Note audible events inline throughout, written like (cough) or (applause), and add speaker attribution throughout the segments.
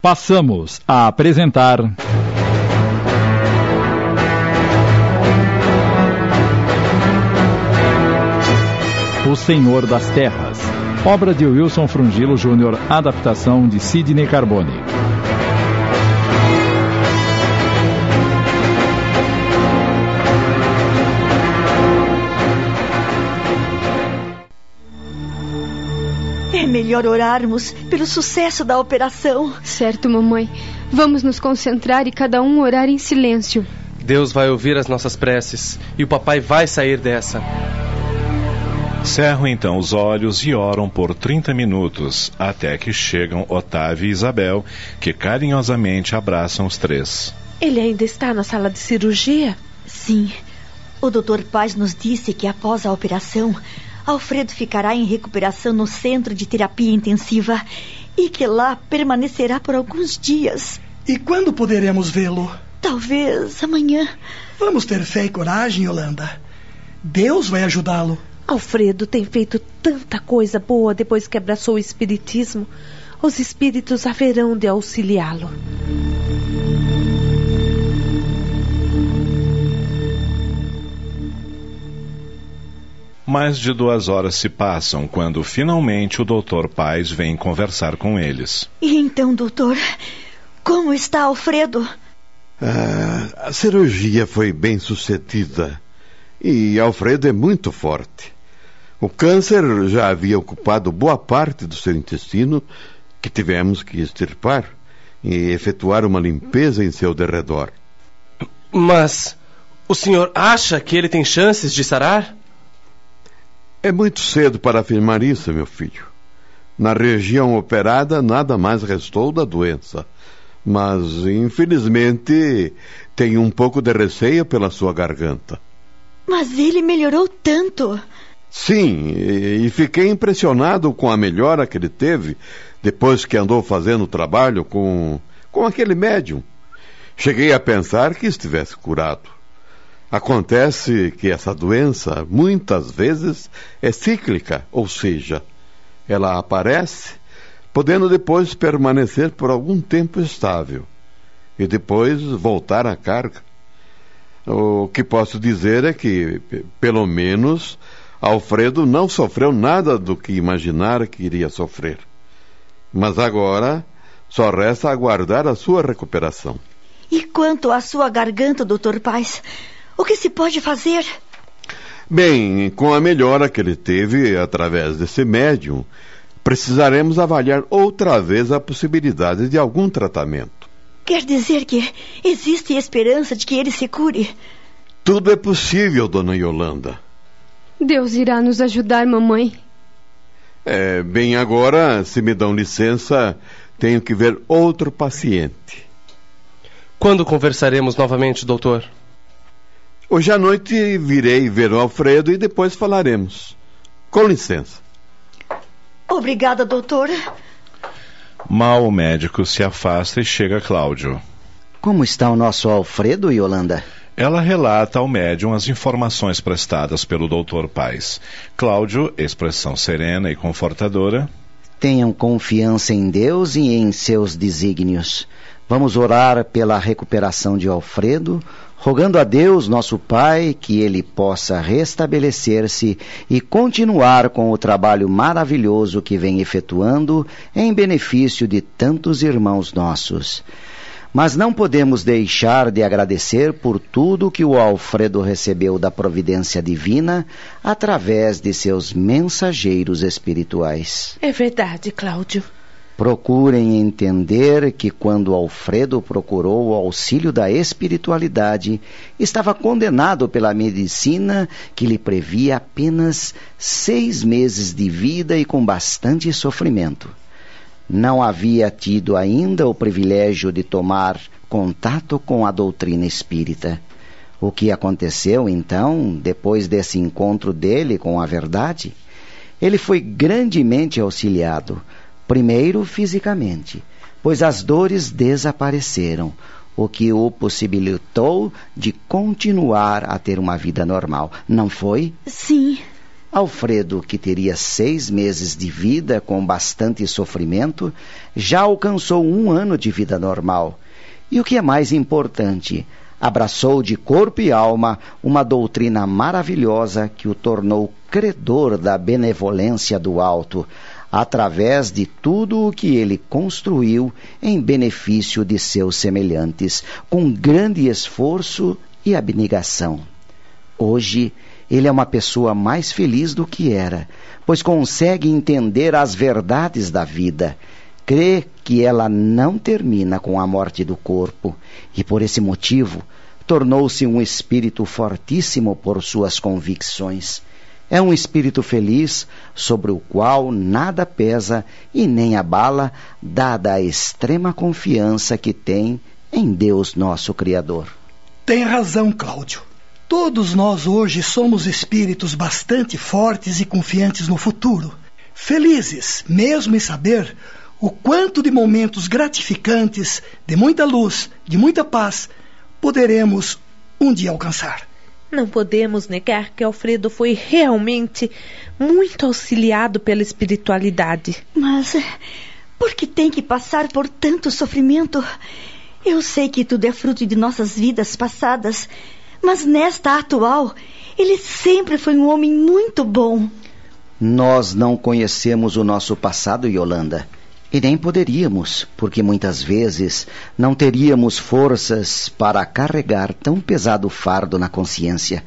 Speaker 1: Passamos a apresentar. O Senhor das Terras, obra de Wilson Frungilo Júnior, adaptação de Sidney Carbone.
Speaker 2: Melhor orarmos pelo sucesso da operação.
Speaker 3: Certo, mamãe. Vamos nos concentrar e cada um orar em silêncio.
Speaker 4: Deus vai ouvir as nossas preces e o papai vai sair dessa.
Speaker 5: Cerram então os olhos e oram por 30 minutos, até que chegam Otávio e Isabel, que carinhosamente abraçam os três.
Speaker 6: Ele ainda está na sala de cirurgia?
Speaker 2: Sim. O Dr. Paz nos disse que após a operação, Alfredo ficará em recuperação no centro de terapia intensiva e que lá permanecerá por alguns dias.
Speaker 7: E quando poderemos vê-lo?
Speaker 2: Talvez amanhã.
Speaker 7: Vamos ter fé e coragem, Yolanda. Deus vai ajudá-lo.
Speaker 6: Alfredo tem feito tanta coisa boa depois que abraçou o Espiritismo. Os espíritos haverão de auxiliá-lo.
Speaker 5: Mais de duas horas se passam quando finalmente o Dr. Paz vem conversar com eles.
Speaker 2: E então, doutor, como está Alfredo?
Speaker 8: Ah, a cirurgia foi bem sucedida e Alfredo é muito forte. O câncer já havia ocupado boa parte do seu intestino, que tivemos que extirpar e efetuar uma limpeza em seu derredor.
Speaker 4: Mas o senhor acha que ele tem chances de sarar?
Speaker 8: É muito cedo para afirmar isso, meu filho. Na região operada, nada mais restou da doença. Mas, infelizmente, tenho um pouco de receio pela sua garganta.
Speaker 2: Mas ele melhorou tanto.
Speaker 8: Sim, e fiquei impressionado com a melhora que ele teve depois que andou fazendo o trabalho com, com aquele médium. Cheguei a pensar que estivesse curado. Acontece que essa doença muitas vezes é cíclica, ou seja, ela aparece, podendo depois permanecer por algum tempo estável e depois voltar à carga. O que posso dizer é que, pelo menos, Alfredo não sofreu nada do que imaginara que iria sofrer. Mas agora só resta aguardar a sua recuperação.
Speaker 2: E quanto à sua garganta, doutor Paz? O que se pode fazer?
Speaker 8: Bem, com a melhora que ele teve através desse médium, precisaremos avaliar outra vez a possibilidade de algum tratamento.
Speaker 2: Quer dizer que existe esperança de que ele se cure?
Speaker 8: Tudo é possível, dona Yolanda.
Speaker 3: Deus irá nos ajudar, mamãe.
Speaker 8: É, bem, agora, se me dão licença, tenho que ver outro paciente.
Speaker 4: Quando conversaremos novamente, doutor?
Speaker 8: Hoje à noite virei ver o Alfredo e depois falaremos. Com licença.
Speaker 2: Obrigada, doutor.
Speaker 5: Mal o médico se afasta e chega Cláudio.
Speaker 9: Como está o nosso Alfredo, Yolanda?
Speaker 5: Ela relata ao médium as informações prestadas pelo Dr. Paz. Cláudio, expressão serena e confortadora.
Speaker 9: Tenham confiança em Deus e em seus desígnios. Vamos orar pela recuperação de Alfredo, rogando a Deus, nosso Pai, que ele possa restabelecer-se e continuar com o trabalho maravilhoso que vem efetuando em benefício de tantos irmãos nossos. Mas não podemos deixar de agradecer por tudo que o Alfredo recebeu da providência divina através de seus mensageiros espirituais.
Speaker 6: É verdade, Cláudio.
Speaker 9: Procurem entender que quando Alfredo procurou o auxílio da espiritualidade, estava condenado pela medicina que lhe previa apenas seis meses de vida e com bastante sofrimento. Não havia tido ainda o privilégio de tomar contato com a doutrina espírita. O que aconteceu então, depois desse encontro dele com a verdade? Ele foi grandemente auxiliado Primeiro, fisicamente, pois as dores desapareceram, o que o possibilitou de continuar a ter uma vida normal, não foi?
Speaker 2: Sim.
Speaker 9: Alfredo, que teria seis meses de vida com bastante sofrimento, já alcançou um ano de vida normal. E o que é mais importante, abraçou de corpo e alma uma doutrina maravilhosa que o tornou credor da benevolência do alto, através de tudo o que ele construiu em benefício de seus semelhantes, com grande esforço e abnegação. Hoje, ele é uma pessoa mais feliz do que era, pois consegue entender as verdades da vida. Crê que ela não termina com a morte do corpo e, por esse motivo, tornou-se um espírito fortíssimo por suas convicções. É um espírito feliz, sobre o qual nada pesa e nem abala, dada a extrema confiança que tem em Deus nosso Criador.
Speaker 7: Tem razão, Cláudio. Todos nós hoje somos espíritos bastante fortes e confiantes no futuro. Felizes, mesmo em saber o quanto de momentos gratificantes, de muita luz, de muita paz, poderemos um dia alcançar.
Speaker 6: Não podemos negar que Alfredo foi realmente muito auxiliado pela espiritualidade.
Speaker 2: Mas por que tem que passar por tanto sofrimento? Eu sei que tudo é fruto de nossas vidas passadas, mas nesta atual, ele sempre foi um homem muito bom.
Speaker 9: Nós não conhecemos o nosso passado, Yolanda. E nem poderíamos, porque muitas vezes não teríamos forças para carregar tão pesado fardo na consciência.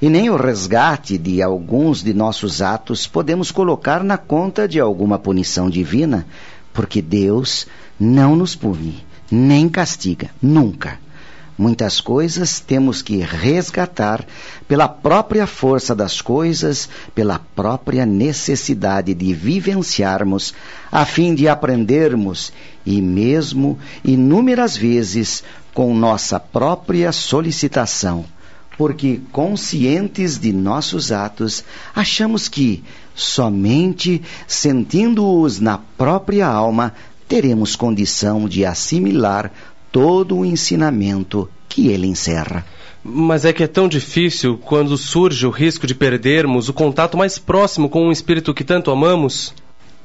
Speaker 9: E nem o resgate de alguns de nossos atos podemos colocar na conta de alguma punição divina, porque Deus não nos pune, nem castiga, nunca. Muitas coisas temos que resgatar pela própria força das coisas, pela própria necessidade de vivenciarmos, a fim de aprendermos, e mesmo inúmeras vezes com nossa própria solicitação, porque conscientes de nossos atos, achamos que, somente sentindo-os na própria alma, teremos condição de assimilar todo o ensinamento que ele encerra.
Speaker 4: Mas é que é tão difícil quando surge o risco de perdermos o contato mais próximo com um espírito que tanto amamos?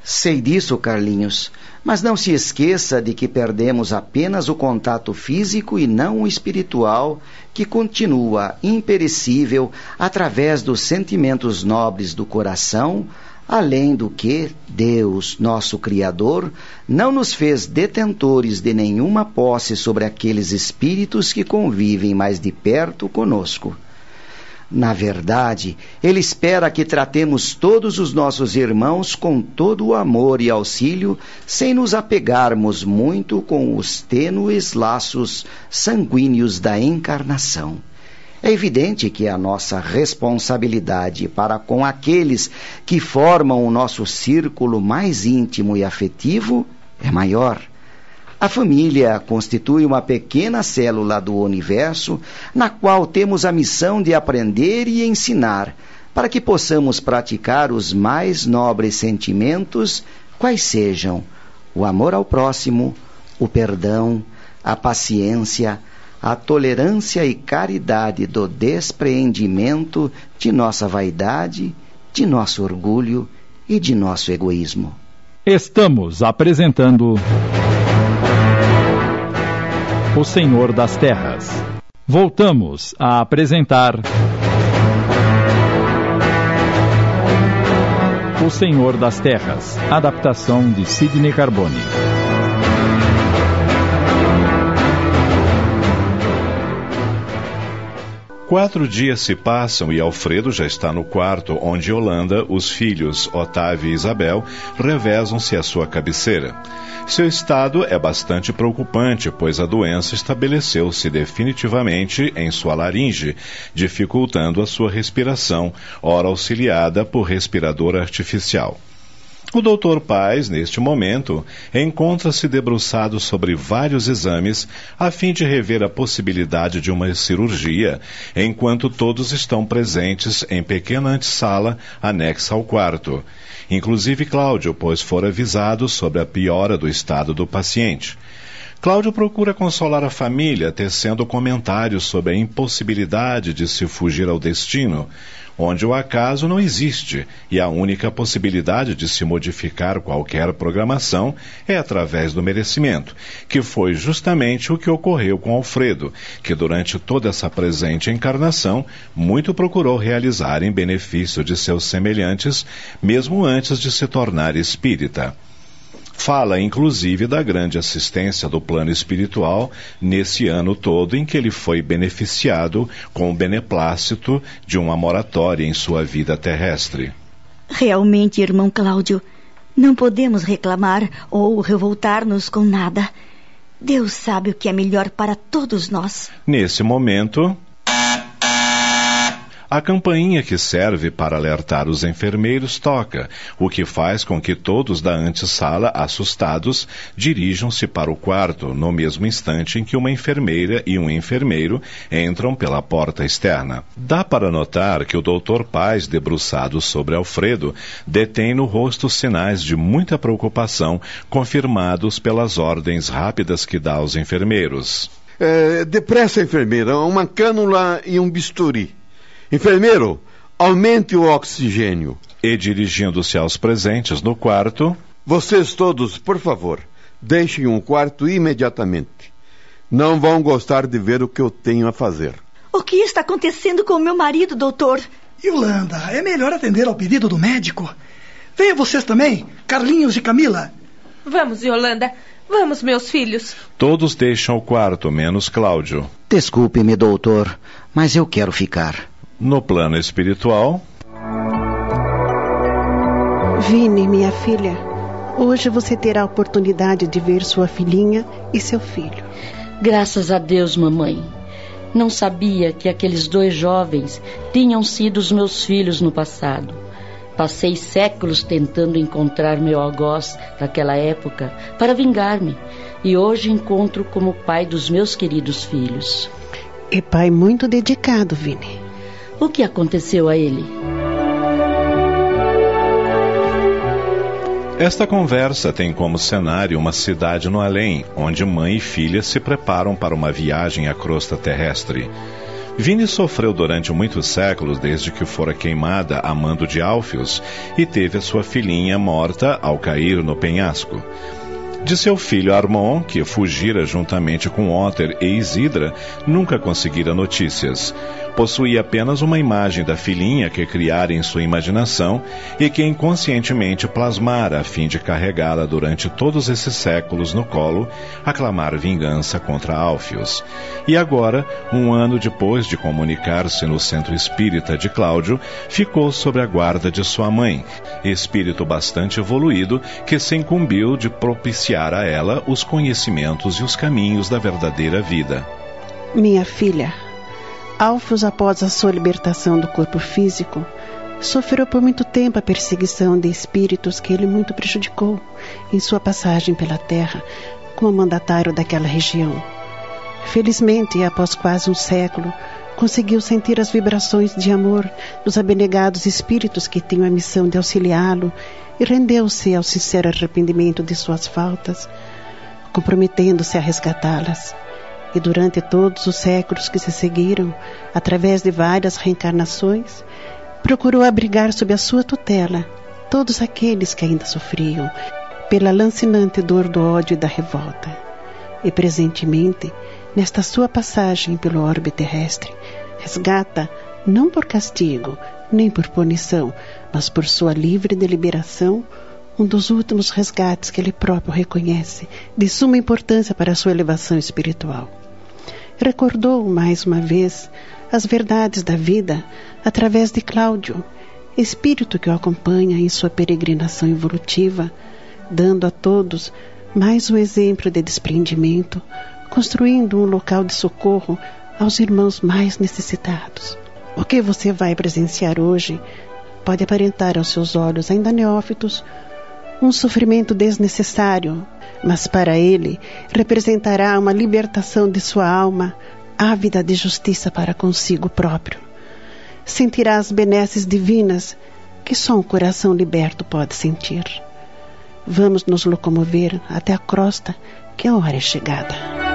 Speaker 9: Sei disso, Carlinhos, mas não se esqueça de que perdemos apenas o contato físico e não o espiritual, que continua imperecível através dos sentimentos nobres do coração, Além do que, Deus, nosso Criador, não nos fez detentores de nenhuma posse sobre aqueles espíritos que convivem mais de perto conosco. Na verdade, Ele espera que tratemos todos os nossos irmãos com todo o amor e auxílio, sem nos apegarmos muito com os tênues laços sanguíneos da encarnação. É evidente que a nossa responsabilidade para com aqueles que formam o nosso círculo mais íntimo e afetivo é maior. A família constitui uma pequena célula do universo na qual temos a missão de aprender e ensinar, para que possamos praticar os mais nobres sentimentos, quais sejam o amor ao próximo, o perdão, a paciência, a tolerância e caridade do despreendimento de nossa vaidade, de nosso orgulho e de nosso egoísmo.
Speaker 1: Estamos apresentando O Senhor das Terras. Voltamos a apresentar O Senhor das Terras, adaptação de Sidney Carbone.
Speaker 5: Quatro dias se passam e Alfredo já está no quarto onde Holanda, os filhos Otávio e Isabel revezam-se à sua cabeceira. Seu estado é bastante preocupante, pois a doença estabeleceu-se definitivamente em sua laringe, dificultando a sua respiração, ora auxiliada por respirador artificial. O Dr. Paz, neste momento, encontra-se debruçado sobre vários exames a fim de rever a possibilidade de uma cirurgia, enquanto todos estão presentes em pequena antessala anexa ao quarto. Inclusive Cláudio, pois fora avisado sobre a piora do estado do paciente. Cláudio procura consolar a família, tecendo comentários sobre a impossibilidade de se fugir ao destino, onde o acaso não existe e a única possibilidade de se modificar qualquer programação é através do merecimento, que foi justamente o que ocorreu com Alfredo, que durante toda essa presente encarnação muito procurou realizar em benefício de seus semelhantes, mesmo antes de se tornar espírita. Fala, inclusive, da grande assistência do plano espiritual nesse ano todo em que ele foi beneficiado com o beneplácito de uma moratória em sua vida terrestre.
Speaker 2: Realmente, irmão Cláudio, não podemos reclamar ou revoltar-nos com nada. Deus sabe o que é melhor para todos nós.
Speaker 5: Nesse momento, a campainha que serve para alertar os enfermeiros toca, o que faz com que todos da antessala, assustados, dirijam-se para o quarto no mesmo instante em que uma enfermeira e um enfermeiro entram pela porta externa. Dá para notar que o doutor Paz, debruçado sobre Alfredo, detém no rosto sinais de muita preocupação, confirmados pelas ordens rápidas que dá aos enfermeiros.
Speaker 8: É, depressa, enfermeira, uma cânula e um bisturi. Enfermeiro, aumente o oxigênio.
Speaker 5: E dirigindo-se aos presentes no quarto.
Speaker 8: Vocês todos, por favor, deixem o quarto imediatamente. Não vão gostar de ver o que eu tenho a fazer.
Speaker 2: O que está acontecendo com o meu marido, doutor?
Speaker 7: Yolanda, é melhor atender ao pedido do médico. Venham vocês também, Carlinhos e Camila.
Speaker 6: Vamos, Yolanda. Vamos, meus filhos.
Speaker 5: Todos deixam o quarto, menos Cláudio.
Speaker 9: Desculpe-me, doutor, mas eu quero ficar.
Speaker 5: No plano espiritual.
Speaker 10: Vini, minha filha, hoje você terá a oportunidade de ver sua filhinha e seu filho.
Speaker 11: Graças a Deus, mamãe. Não sabia que aqueles dois jovens tinham sido os meus filhos no passado. Passei séculos tentando encontrar meu algoz daquela época para vingar-me e hoje encontro como pai dos meus queridos filhos.
Speaker 10: É pai muito dedicado, Vini.
Speaker 11: O que aconteceu a ele?
Speaker 5: Esta conversa tem como cenário uma cidade no além, onde mãe e filha se preparam para uma viagem à crosta terrestre. Vini sofreu durante muitos séculos desde que fora queimada a mando de Alfios e teve a sua filhinha morta ao cair no penhasco. De seu filho Armon, que fugira juntamente com Otter e Isidra, nunca conseguira notícias possuía apenas uma imagem da filhinha que criara em sua imaginação e que inconscientemente plasmara a fim de carregá-la durante todos esses séculos no colo, a clamar vingança contra Alfios. E agora, um ano depois de comunicar-se no centro espírita de Cláudio, ficou sob a guarda de sua mãe, espírito bastante evoluído que se incumbiu de propiciar a ela os conhecimentos e os caminhos da verdadeira vida.
Speaker 10: Minha filha, Alfos, após a sua libertação do corpo físico, sofreu por muito tempo a perseguição de espíritos que ele muito prejudicou em sua passagem pela Terra como mandatário daquela região. Felizmente, após quase um século, conseguiu sentir as vibrações de amor dos abnegados espíritos que tinham a missão de auxiliá-lo e rendeu-se ao sincero arrependimento de suas faltas, comprometendo-se a resgatá-las e durante todos os séculos que se seguiram, através de várias reencarnações, procurou abrigar sob a sua tutela todos aqueles que ainda sofriam pela lancinante dor do ódio e da revolta. E presentemente, nesta sua passagem pelo orbe terrestre, resgata, não por castigo, nem por punição, mas por sua livre deliberação, um dos últimos resgates que ele próprio reconhece de suma importância para a sua elevação espiritual recordou mais uma vez as verdades da vida através de Cláudio, espírito que o acompanha em sua peregrinação evolutiva, dando a todos mais um exemplo de desprendimento, construindo um local de socorro aos irmãos mais necessitados. O que você vai presenciar hoje pode aparentar aos seus olhos ainda neófitos um sofrimento desnecessário, mas para ele representará uma libertação de sua alma, ávida de justiça para consigo próprio. Sentirá as benesses divinas que só um coração liberto pode sentir. Vamos nos locomover até a crosta que a hora é chegada.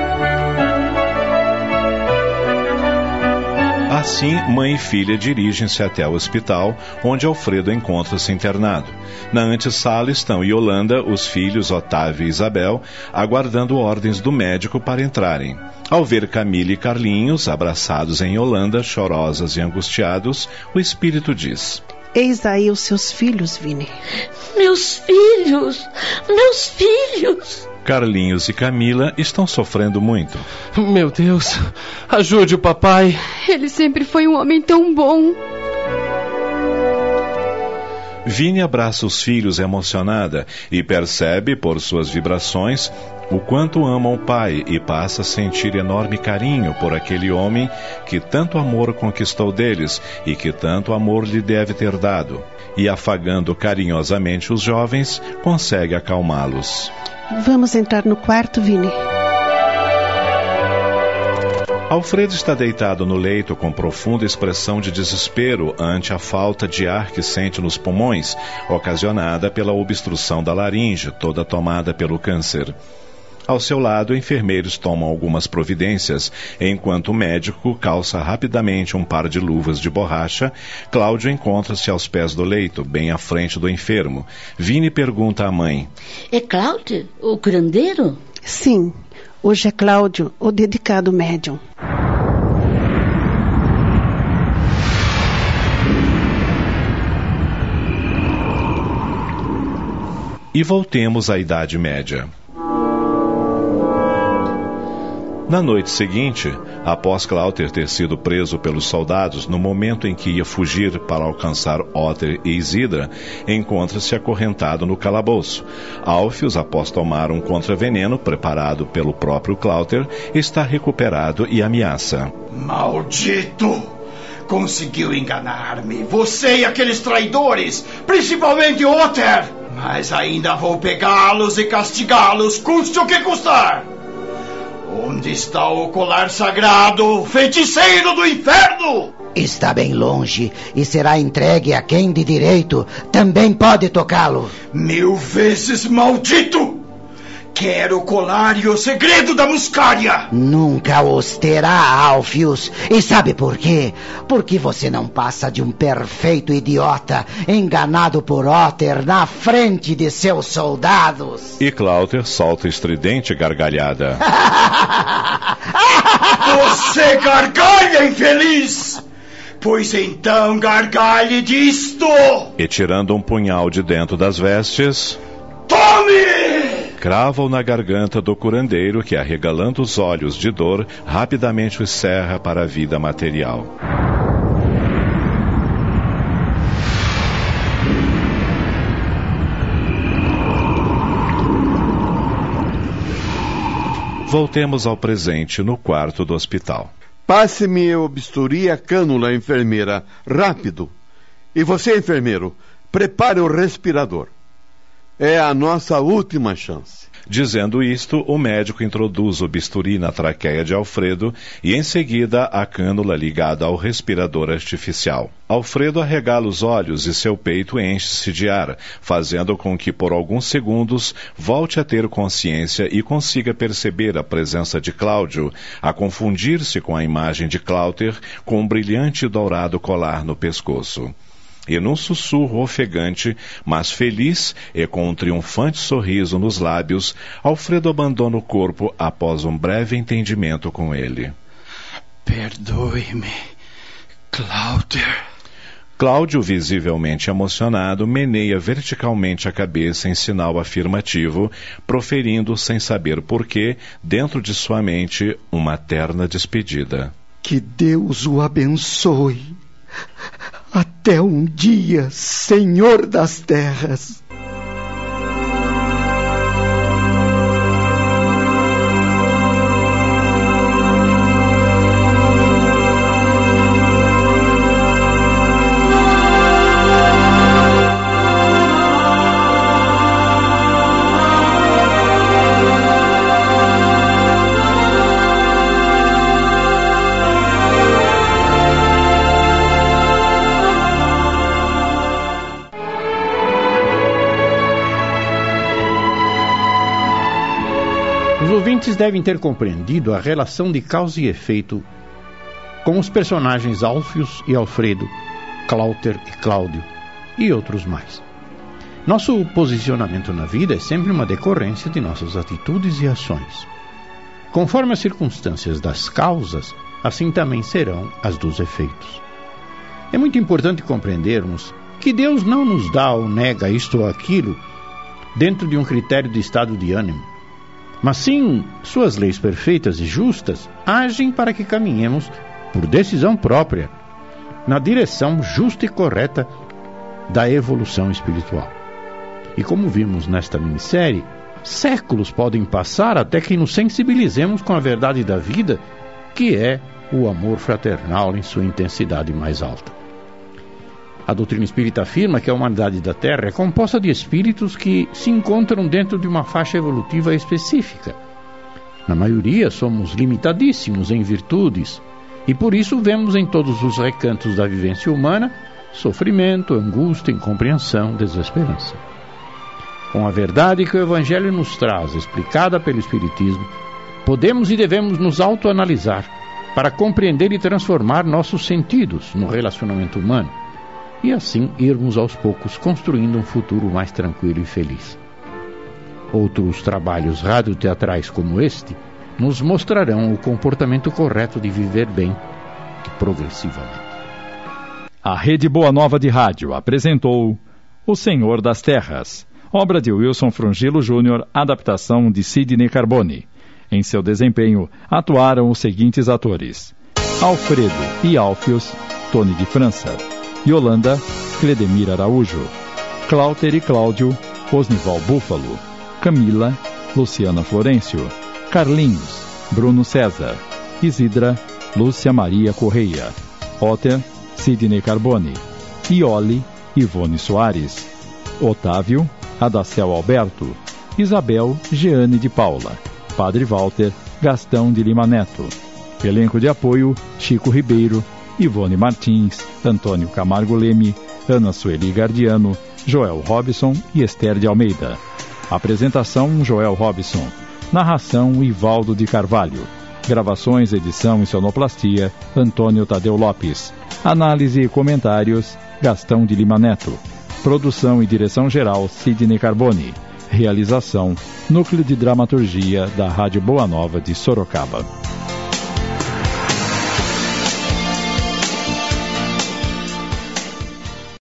Speaker 5: Assim, mãe e filha dirigem-se até o hospital, onde Alfredo encontra-se internado. Na antessala estão Yolanda, os filhos Otávio e Isabel, aguardando ordens do médico para entrarem. Ao ver Camila e Carlinhos abraçados em Yolanda, chorosas e angustiados, o espírito diz:
Speaker 10: Eis aí os seus filhos, Vini.
Speaker 11: Meus filhos! Meus filhos!
Speaker 5: Carlinhos e Camila estão sofrendo muito.
Speaker 4: Meu Deus, ajude o papai.
Speaker 3: Ele sempre foi um homem tão bom.
Speaker 5: Vini abraça os filhos emocionada e percebe, por suas vibrações, o quanto ama o pai e passa a sentir enorme carinho por aquele homem que tanto amor conquistou deles e que tanto amor lhe deve ter dado. E afagando carinhosamente os jovens, consegue acalmá-los.
Speaker 10: Vamos entrar no quarto, Vini.
Speaker 5: Alfredo está deitado no leito com profunda expressão de desespero ante a falta de ar que sente nos pulmões, ocasionada pela obstrução da laringe, toda tomada pelo câncer. Ao seu lado, enfermeiros tomam algumas providências, enquanto o médico calça rapidamente um par de luvas de borracha. Cláudio encontra-se aos pés do leito, bem à frente do enfermo. Vini pergunta à mãe:
Speaker 11: É Cláudio, o curandeiro?
Speaker 10: Sim, hoje é Cláudio, o dedicado médium.
Speaker 5: E voltemos à Idade Média. Na noite seguinte, após Cláudio ter sido preso pelos soldados no momento em que ia fugir para alcançar Otter e Isidra, encontra-se acorrentado no calabouço. Alfios, após tomar um contraveneno preparado pelo próprio Cláudio, está recuperado e ameaça.
Speaker 12: Maldito! Conseguiu enganar-me, você e aqueles traidores, principalmente Otter! Mas ainda vou pegá-los e castigá-los, custe o que custar! Onde está o colar sagrado, feiticeiro do inferno?
Speaker 13: Está bem longe e será entregue a quem de direito também pode tocá-lo.
Speaker 12: Mil vezes maldito! Quero o colar e o segredo da muscária!
Speaker 13: Nunca os terá, Alfius. E sabe por quê? Porque você não passa de um perfeito idiota, enganado por Otter na frente de seus soldados.
Speaker 5: E Cláudio solta estridente gargalhada. (laughs)
Speaker 12: Você gargalha, infeliz! Pois então gargalhe disto!
Speaker 5: E tirando um punhal de dentro das vestes.
Speaker 12: Tome!
Speaker 5: Crava-o na garganta do curandeiro que, arregalando os olhos de dor, rapidamente o cerra para a vida material. Voltemos ao presente no quarto do hospital.
Speaker 8: Passe-me o bisturi a cânula, enfermeira. Rápido. E você, enfermeiro, prepare o respirador. É a nossa última chance.
Speaker 5: Dizendo isto, o médico introduz o bisturi na traqueia de Alfredo e, em seguida, a cânula ligada ao respirador artificial. Alfredo arregala os olhos e seu peito enche-se de ar, fazendo com que, por alguns segundos, volte a ter consciência e consiga perceber a presença de Cláudio, a confundir-se com a imagem de Cláuter com um brilhante dourado colar no pescoço. E num sussurro ofegante, mas feliz e com um triunfante sorriso nos lábios, Alfredo abandona o corpo após um breve entendimento com ele.
Speaker 12: Perdoe-me, Cláudio.
Speaker 5: Cláudio, visivelmente emocionado, meneia verticalmente a cabeça em sinal afirmativo, proferindo, sem saber porquê, dentro de sua mente, uma terna despedida.
Speaker 7: Que Deus o abençoe. Até um dia, Senhor das terras.
Speaker 14: Devem ter compreendido a relação de causa e efeito com os personagens Alfios e Alfredo, Cláuter e Cláudio e outros mais. Nosso posicionamento na vida é sempre uma decorrência de nossas atitudes e ações. Conforme as circunstâncias das causas, assim também serão as dos efeitos. É muito importante compreendermos que Deus não nos dá ou nega isto ou aquilo dentro de um critério de estado de ânimo, mas sim suas leis perfeitas e justas agem para que caminhemos por decisão própria na direção justa e correta da evolução espiritual. E como vimos nesta minissérie, séculos podem passar até que nos sensibilizemos com a verdade da vida, que é o amor fraternal em sua intensidade mais alta. A doutrina espírita afirma que a humanidade da Terra é composta de espíritos que se encontram dentro de uma faixa evolutiva específica. Na maioria, somos limitadíssimos em virtudes e por isso vemos em todos os recantos da vivência humana sofrimento, angústia, incompreensão, desesperança. Com a verdade que o Evangelho nos traz, explicada pelo Espiritismo, podemos e devemos nos autoanalisar para compreender e transformar nossos sentidos no relacionamento humano e assim irmos aos poucos construindo um futuro mais tranquilo e feliz. Outros trabalhos radioteatrais como este nos mostrarão o comportamento correto de viver bem progressivamente.
Speaker 1: A Rede Boa Nova de Rádio apresentou O Senhor das Terras, obra de Wilson Frungilo Júnior, adaptação de Sidney Carbone. Em seu desempenho atuaram os seguintes atores: Alfredo e Alfios, Tony de França, Yolanda, Cledemir Araújo, Cláuter e Cláudio, Osnival Búfalo, Camila, Luciana Florencio, Carlinhos, Bruno César, Isidra, Lúcia Maria Correia, Otter, Sidney Carbone, Ioli, Ivone Soares, Otávio, Adacel Alberto, Isabel Jeane de Paula, Padre Walter, Gastão de Lima Neto. Elenco de apoio: Chico Ribeiro, Ivone Martins, Antônio Camargo Leme, Ana Sueli Gardiano, Joel Robson e Esther de Almeida. Apresentação: Joel Robson. Narração: Ivaldo de Carvalho. Gravações, edição e sonoplastia: Antônio Tadeu Lopes. Análise e comentários: Gastão de Lima Neto. Produção e direção geral: Sidney Carbone. Realização: Núcleo de Dramaturgia da Rádio Boa Nova de Sorocaba.